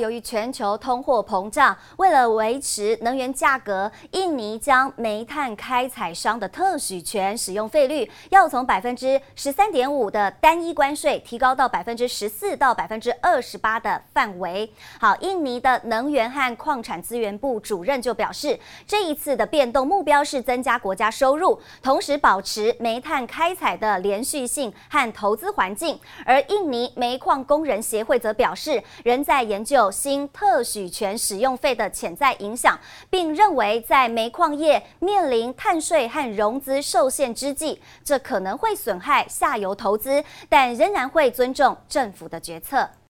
由于全球通货膨胀，为了维持能源价格，印尼将煤炭开采商的特许权使用费率要从百分之十三点五的单一关税提高到百分之十四到百分之二十八的范围。好，印尼的能源和矿产资源部主任就表示，这一次的变动目标是增加国家收入，同时保持煤炭开采的连续性和投资环境。而印尼煤矿工人协会则表示，仍在研究。新特许权使用费的潜在影响，并认为在煤矿业面临碳税和融资受限之际，这可能会损害下游投资，但仍然会尊重政府的决策。